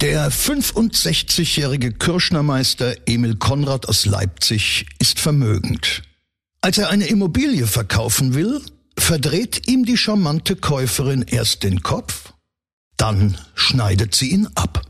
Der 65-jährige Kirschnermeister Emil Konrad aus Leipzig ist vermögend. Als er eine Immobilie verkaufen will, verdreht ihm die charmante Käuferin erst den Kopf, dann schneidet sie ihn ab.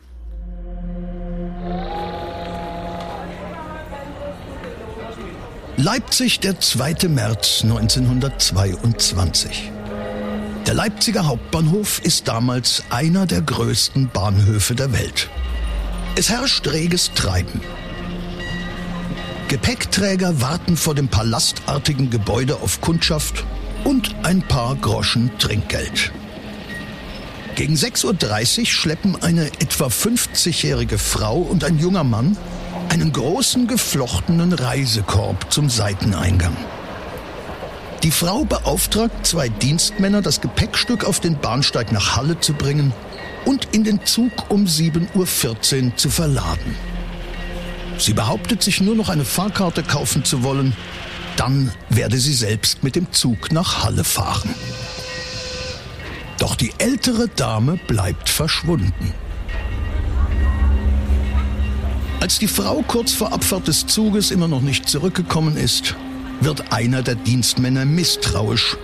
Leipzig, der 2. März 1922. Der Leipziger Hauptbahnhof ist damals einer der größten Bahnhöfe der Welt. Es herrscht reges Treiben. Gepäckträger warten vor dem palastartigen Gebäude auf Kundschaft und ein paar Groschen Trinkgeld. Gegen 6.30 Uhr schleppen eine etwa 50-jährige Frau und ein junger Mann einen großen geflochtenen Reisekorb zum Seiteneingang. Die Frau beauftragt zwei Dienstmänner, das Gepäckstück auf den Bahnsteig nach Halle zu bringen und in den Zug um 7.14 Uhr zu verladen. Sie behauptet sich nur noch eine Fahrkarte kaufen zu wollen, dann werde sie selbst mit dem Zug nach Halle fahren. Doch die ältere Dame bleibt verschwunden. Als die Frau kurz vor Abfahrt des Zuges immer noch nicht zurückgekommen ist, wird einer der Dienstmänner misstrauisch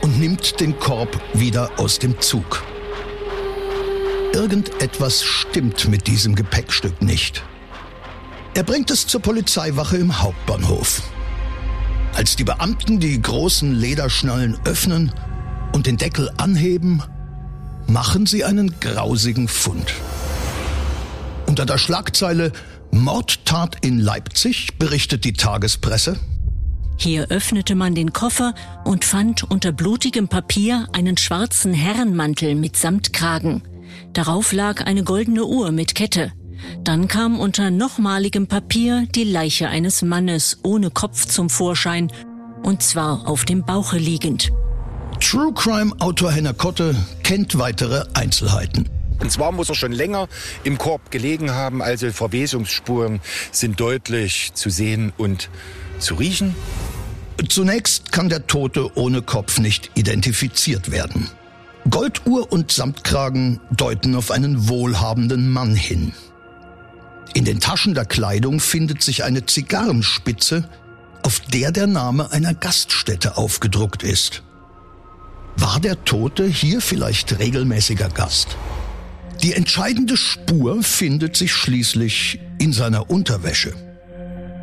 und nimmt den Korb wieder aus dem Zug. Irgendetwas stimmt mit diesem Gepäckstück nicht. Er bringt es zur Polizeiwache im Hauptbahnhof. Als die Beamten die großen Lederschnallen öffnen und den Deckel anheben, machen sie einen grausigen Fund. Unter der Schlagzeile Mordtat in Leipzig, berichtet die Tagespresse. Hier öffnete man den Koffer und fand unter blutigem Papier einen schwarzen Herrenmantel mit Samtkragen. Darauf lag eine goldene Uhr mit Kette. Dann kam unter nochmaligem Papier die Leiche eines Mannes ohne Kopf zum Vorschein, und zwar auf dem Bauche liegend. True Crime Autor Henner Kotte kennt weitere Einzelheiten. Und zwar muss er schon länger im Korb gelegen haben, also Verwesungsspuren sind deutlich zu sehen und zu riechen. Zunächst kann der Tote ohne Kopf nicht identifiziert werden. Golduhr und Samtkragen deuten auf einen wohlhabenden Mann hin. In den Taschen der Kleidung findet sich eine Zigarrenspitze, auf der der Name einer Gaststätte aufgedruckt ist. War der Tote hier vielleicht regelmäßiger Gast? Die entscheidende Spur findet sich schließlich in seiner Unterwäsche.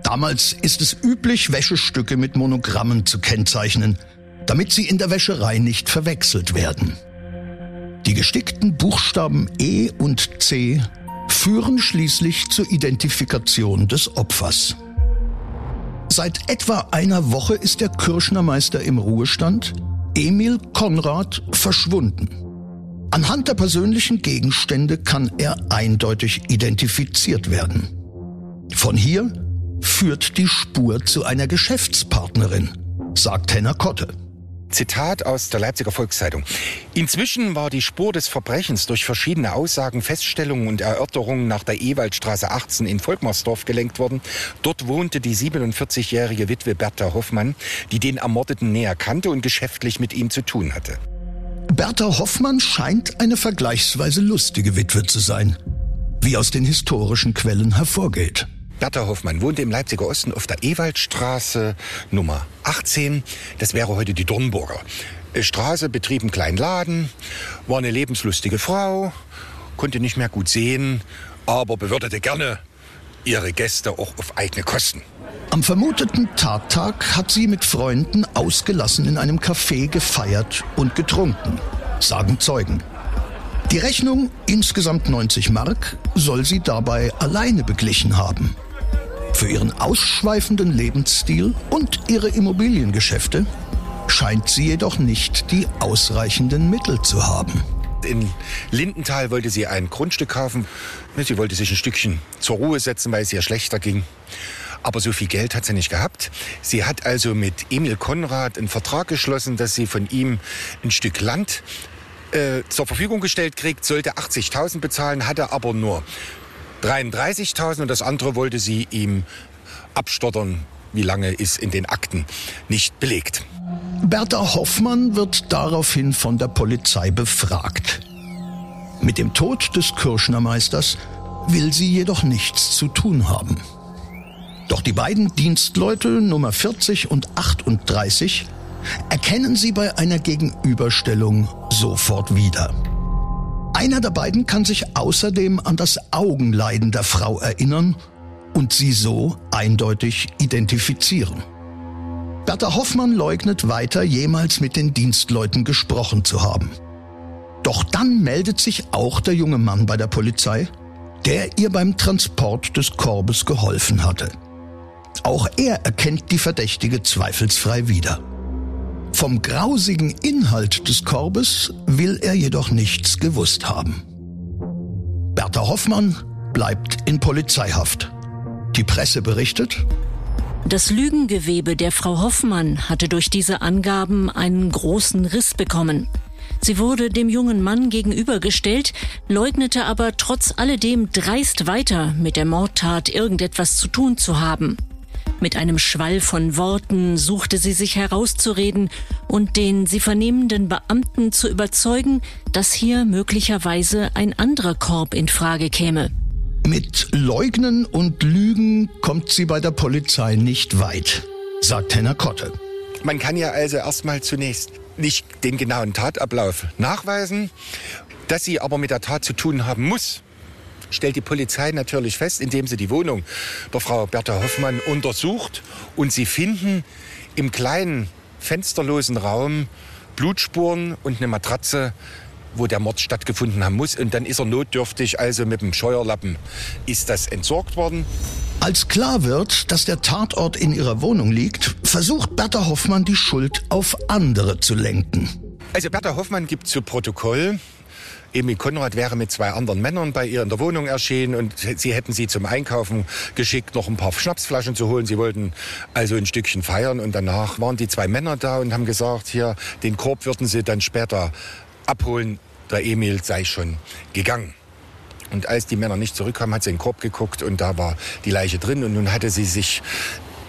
Damals ist es üblich, Wäschestücke mit Monogrammen zu kennzeichnen, damit sie in der Wäscherei nicht verwechselt werden. Die gestickten Buchstaben E und C führen schließlich zur Identifikation des Opfers. Seit etwa einer Woche ist der Kirschnermeister im Ruhestand, Emil Konrad, verschwunden. Anhand der persönlichen Gegenstände kann er eindeutig identifiziert werden. Von hier führt die Spur zu einer Geschäftspartnerin, sagt Henner Kotte. Zitat aus der Leipziger Volkszeitung. Inzwischen war die Spur des Verbrechens durch verschiedene Aussagen, Feststellungen und Erörterungen nach der Ewaldstraße 18 in Volkmarsdorf gelenkt worden. Dort wohnte die 47-jährige Witwe Bertha Hoffmann, die den Ermordeten näher kannte und geschäftlich mit ihm zu tun hatte. Bertha Hoffmann scheint eine vergleichsweise lustige Witwe zu sein, wie aus den historischen Quellen hervorgeht. Bertha Hoffmann wohnte im Leipziger Osten auf der Ewaldstraße Nummer 18. Das wäre heute die Dornburger. Straße betrieb einen kleinen Laden, war eine lebenslustige Frau, konnte nicht mehr gut sehen, aber bewirtete gerne ihre Gäste auch auf eigene Kosten. Am vermuteten Tattag hat sie mit Freunden ausgelassen in einem Café gefeiert und getrunken, sagen Zeugen. Die Rechnung, insgesamt 90 Mark, soll sie dabei alleine beglichen haben. Für ihren ausschweifenden Lebensstil und ihre Immobiliengeschäfte scheint sie jedoch nicht die ausreichenden Mittel zu haben. In Lindenthal wollte sie ein Grundstück kaufen. Sie wollte sich ein Stückchen zur Ruhe setzen, weil es ihr schlechter ging. Aber so viel Geld hat sie nicht gehabt. Sie hat also mit Emil Konrad einen Vertrag geschlossen, dass sie von ihm ein Stück Land äh, zur Verfügung gestellt kriegt, sollte 80.000 bezahlen, hatte aber nur 33.000 und das andere wollte sie ihm abstottern. Wie lange ist in den Akten nicht belegt. Bertha Hoffmann wird daraufhin von der Polizei befragt. Mit dem Tod des Kirschnermeisters will sie jedoch nichts zu tun haben. Doch die beiden Dienstleute Nummer 40 und 38 erkennen sie bei einer Gegenüberstellung sofort wieder. Einer der beiden kann sich außerdem an das Augenleiden der Frau erinnern und sie so eindeutig identifizieren. Bertha Hoffmann leugnet weiter, jemals mit den Dienstleuten gesprochen zu haben. Doch dann meldet sich auch der junge Mann bei der Polizei, der ihr beim Transport des Korbes geholfen hatte. Auch er erkennt die Verdächtige zweifelsfrei wieder. Vom grausigen Inhalt des Korbes will er jedoch nichts gewusst haben. Bertha Hoffmann bleibt in Polizeihaft. Die Presse berichtet, das Lügengewebe der Frau Hoffmann hatte durch diese Angaben einen großen Riss bekommen. Sie wurde dem jungen Mann gegenübergestellt, leugnete aber trotz alledem dreist weiter, mit der Mordtat irgendetwas zu tun zu haben. Mit einem Schwall von Worten suchte sie sich herauszureden und den sie vernehmenden Beamten zu überzeugen, dass hier möglicherweise ein anderer Korb in Frage käme. Mit Leugnen und Lügen kommt sie bei der Polizei nicht weit, sagt Henner Kotte. Man kann ja also erstmal zunächst nicht den genauen Tatablauf nachweisen. Dass sie aber mit der Tat zu tun haben muss, stellt die Polizei natürlich fest, indem sie die Wohnung der Frau Bertha Hoffmann untersucht. Und sie finden im kleinen fensterlosen Raum Blutspuren und eine Matratze wo der Mord stattgefunden haben muss. Und dann ist er notdürftig, also mit dem Scheuerlappen ist das entsorgt worden. Als klar wird, dass der Tatort in ihrer Wohnung liegt, versucht Bertha Hoffmann die Schuld auf andere zu lenken. Also Bertha Hoffmann gibt zu Protokoll, Emil Konrad wäre mit zwei anderen Männern bei ihr in der Wohnung erschienen und sie hätten sie zum Einkaufen geschickt, noch ein paar Schnapsflaschen zu holen. Sie wollten also ein Stückchen feiern und danach waren die zwei Männer da und haben gesagt, hier, den Korb würden sie dann später abholen der Emil sei schon gegangen. Und als die Männer nicht zurückkamen, hat sie in den Korb geguckt und da war die Leiche drin. Und nun hatte sie sich,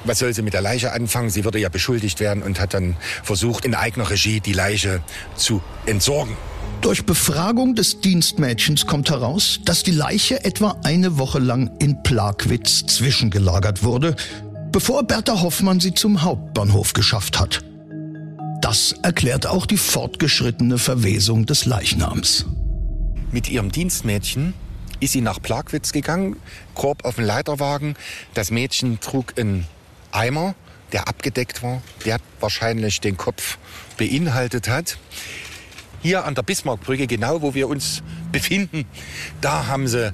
was soll sie mit der Leiche anfangen? Sie würde ja beschuldigt werden und hat dann versucht, in eigener Regie die Leiche zu entsorgen. Durch Befragung des Dienstmädchens kommt heraus, dass die Leiche etwa eine Woche lang in Plagwitz zwischengelagert wurde, bevor Bertha Hoffmann sie zum Hauptbahnhof geschafft hat. Das erklärt auch die fortgeschrittene Verwesung des Leichnams. Mit ihrem Dienstmädchen ist sie nach Plagwitz gegangen, Korb auf den Leiterwagen. Das Mädchen trug einen Eimer, der abgedeckt war, der wahrscheinlich den Kopf beinhaltet hat. Hier an der Bismarckbrücke, genau wo wir uns befinden, da haben sie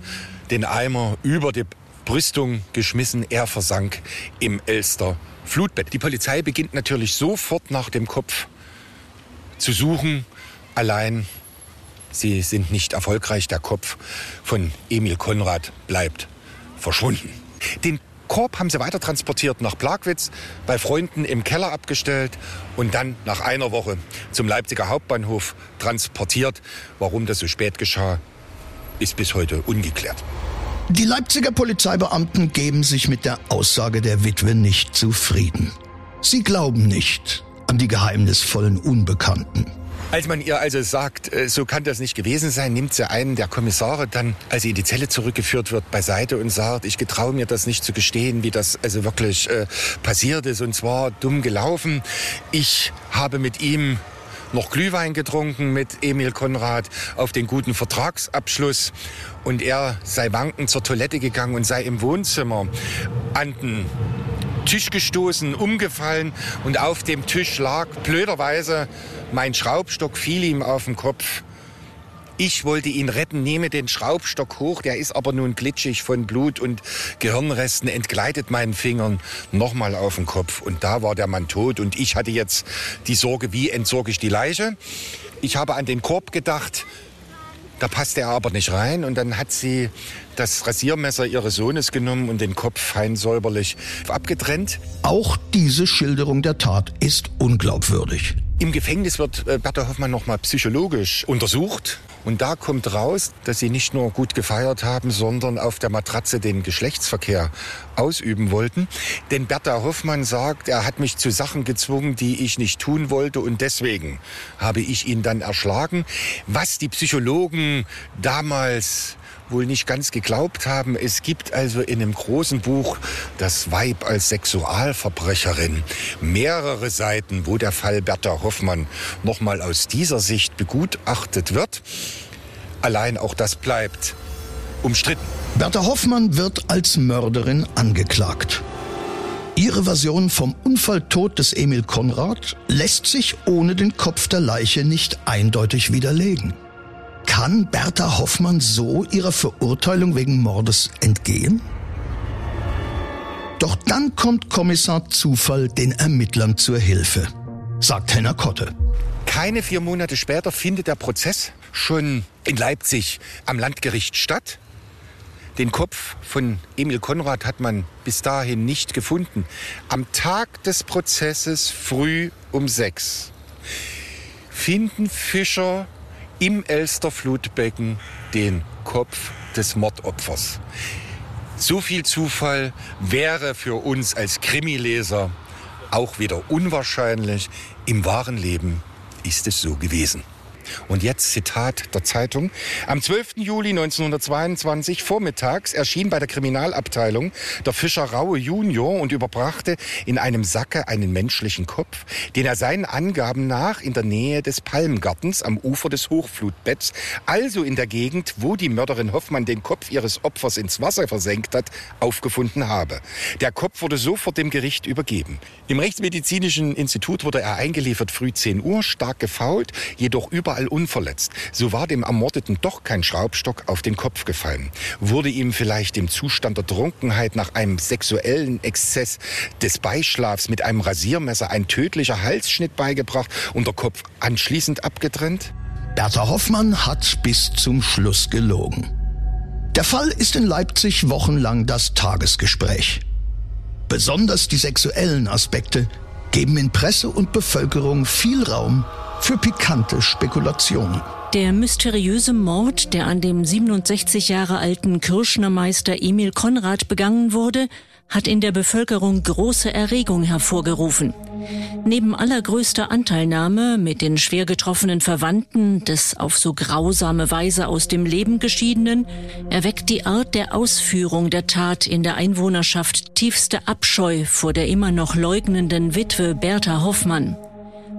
den Eimer über die Brüstung geschmissen. Er versank im Elster Flutbett. Die Polizei beginnt natürlich sofort nach dem Kopf zu suchen. Allein sie sind nicht erfolgreich. Der Kopf von Emil Konrad bleibt verschwunden. Den Korb haben sie weiter transportiert nach Plagwitz, bei Freunden im Keller abgestellt und dann nach einer Woche zum Leipziger Hauptbahnhof transportiert. Warum das so spät geschah, ist bis heute ungeklärt. Die Leipziger Polizeibeamten geben sich mit der Aussage der Witwe nicht zufrieden. Sie glauben nicht an die geheimnisvollen Unbekannten. Als man ihr also sagt, äh, so kann das nicht gewesen sein, nimmt sie einen der Kommissare dann, als sie in die Zelle zurückgeführt wird, beiseite und sagt, ich getraue mir das nicht zu gestehen, wie das also wirklich äh, passiert ist. Und zwar dumm gelaufen. Ich habe mit ihm noch Glühwein getrunken mit Emil Konrad auf den guten Vertragsabschluss und er sei wankend zur Toilette gegangen und sei im Wohnzimmer an den Tisch gestoßen, umgefallen und auf dem Tisch lag blöderweise mein Schraubstock, fiel ihm auf den Kopf. Ich wollte ihn retten, nehme den Schraubstock hoch, der ist aber nun glitschig von Blut und Gehirnresten, entgleitet meinen Fingern nochmal auf den Kopf. Und da war der Mann tot und ich hatte jetzt die Sorge, wie entsorge ich die Leiche. Ich habe an den Korb gedacht, Da passte er aber nicht rein und dann hat sie das Rasiermesser ihres Sohnes genommen und den Kopf fein säuberlich abgetrennt. Auch diese Schilderung der Tat ist unglaubwürdig. Im Gefängnis wird äh, Bertha Hoffmann nochmal psychologisch untersucht. Und da kommt raus, dass sie nicht nur gut gefeiert haben, sondern auf der Matratze den Geschlechtsverkehr ausüben wollten. Denn Bertha Hoffmann sagt, er hat mich zu Sachen gezwungen, die ich nicht tun wollte und deswegen habe ich ihn dann erschlagen. Was die Psychologen damals wohl nicht ganz geglaubt haben. Es gibt also in einem großen Buch Das Weib als Sexualverbrecherin mehrere Seiten, wo der Fall Bertha Hoffmann nochmal aus dieser Sicht begutachtet wird. Allein auch das bleibt umstritten. Bertha Hoffmann wird als Mörderin angeklagt. Ihre Version vom Unfalltod des Emil Konrad lässt sich ohne den Kopf der Leiche nicht eindeutig widerlegen. Kann Bertha Hoffmann so ihrer Verurteilung wegen Mordes entgehen? Doch dann kommt Kommissar Zufall den Ermittlern zur Hilfe, sagt Henner Kotte. Keine vier Monate später findet der Prozess schon in Leipzig am Landgericht statt. Den Kopf von Emil Konrad hat man bis dahin nicht gefunden. Am Tag des Prozesses früh um sechs finden Fischer im Elsterflutbecken den Kopf des Mordopfers. So viel Zufall wäre für uns als Krimileser auch wieder unwahrscheinlich. Im wahren Leben ist es so gewesen. Und jetzt Zitat der Zeitung. Am 12. Juli 1922 vormittags erschien bei der Kriminalabteilung der Fischer Raue Junior und überbrachte in einem Sacke einen menschlichen Kopf, den er seinen Angaben nach in der Nähe des Palmgartens am Ufer des Hochflutbetts, also in der Gegend, wo die Mörderin Hoffmann den Kopf ihres Opfers ins Wasser versenkt hat, aufgefunden habe. Der Kopf wurde sofort dem Gericht übergeben. Im Rechtsmedizinischen Institut wurde er eingeliefert früh 10 Uhr, stark gefault, jedoch überall überall unverletzt. So war dem Ermordeten doch kein Schraubstock auf den Kopf gefallen. Wurde ihm vielleicht im Zustand der Trunkenheit nach einem sexuellen Exzess des Beischlafs mit einem Rasiermesser ein tödlicher Halsschnitt beigebracht und der Kopf anschließend abgetrennt? Bertha Hoffmann hat bis zum Schluss gelogen. Der Fall ist in Leipzig wochenlang das Tagesgespräch. Besonders die sexuellen Aspekte geben in Presse und Bevölkerung viel Raum für pikante Spekulationen. Der mysteriöse Mord, der an dem 67 Jahre alten Kirschnermeister Emil Konrad begangen wurde, hat in der Bevölkerung große Erregung hervorgerufen. Neben allergrößter Anteilnahme mit den schwer getroffenen Verwandten des auf so grausame Weise aus dem Leben geschiedenen, erweckt die Art der Ausführung der Tat in der Einwohnerschaft tiefste Abscheu vor der immer noch leugnenden Witwe Bertha Hoffmann.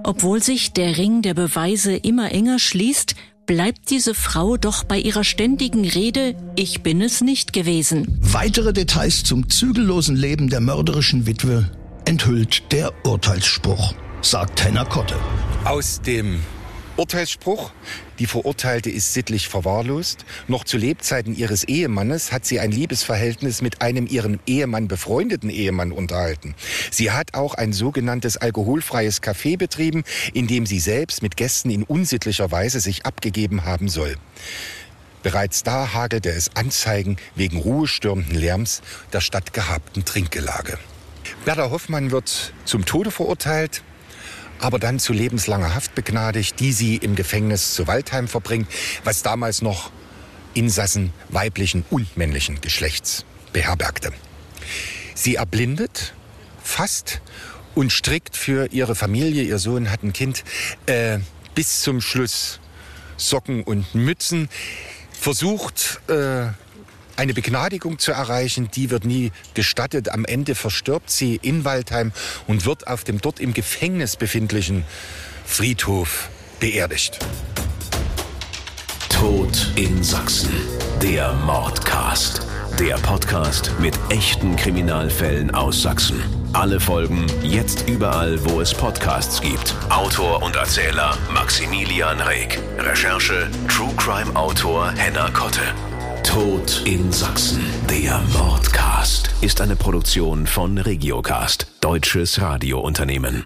Obwohl sich der Ring der Beweise immer enger schließt, bleibt diese Frau doch bei ihrer ständigen Rede, ich bin es nicht gewesen. Weitere Details zum zügellosen Leben der mörderischen Witwe enthüllt der Urteilsspruch, sagt Henner Kotte. Aus dem Urteilsspruch. Die Verurteilte ist sittlich verwahrlost. Noch zu Lebzeiten ihres Ehemannes hat sie ein Liebesverhältnis mit einem ihrem Ehemann befreundeten Ehemann unterhalten. Sie hat auch ein sogenanntes alkoholfreies Café betrieben, in dem sie selbst mit Gästen in unsittlicher Weise sich abgegeben haben soll. Bereits da hagelte es Anzeigen wegen ruhestörenden Lärms der stattgehabten Trinkgelage. Berta Hoffmann wird zum Tode verurteilt aber dann zu lebenslanger Haft begnadigt, die sie im Gefängnis zu Waldheim verbringt, was damals noch Insassen weiblichen und männlichen Geschlechts beherbergte. Sie erblindet fast und strickt für ihre Familie, ihr Sohn hat ein Kind, äh, bis zum Schluss Socken und Mützen, versucht äh, eine Begnadigung zu erreichen, die wird nie gestattet. Am Ende verstirbt sie in Waldheim und wird auf dem dort im Gefängnis befindlichen Friedhof beerdigt. Tod in Sachsen. Der Mordcast. Der Podcast mit echten Kriminalfällen aus Sachsen. Alle Folgen jetzt überall, wo es Podcasts gibt. Autor und Erzähler Maximilian Reg. Recherche True Crime Autor Henna Kotte. Tod in Sachsen. Der Mordcast ist eine Produktion von Regiocast, deutsches Radiounternehmen.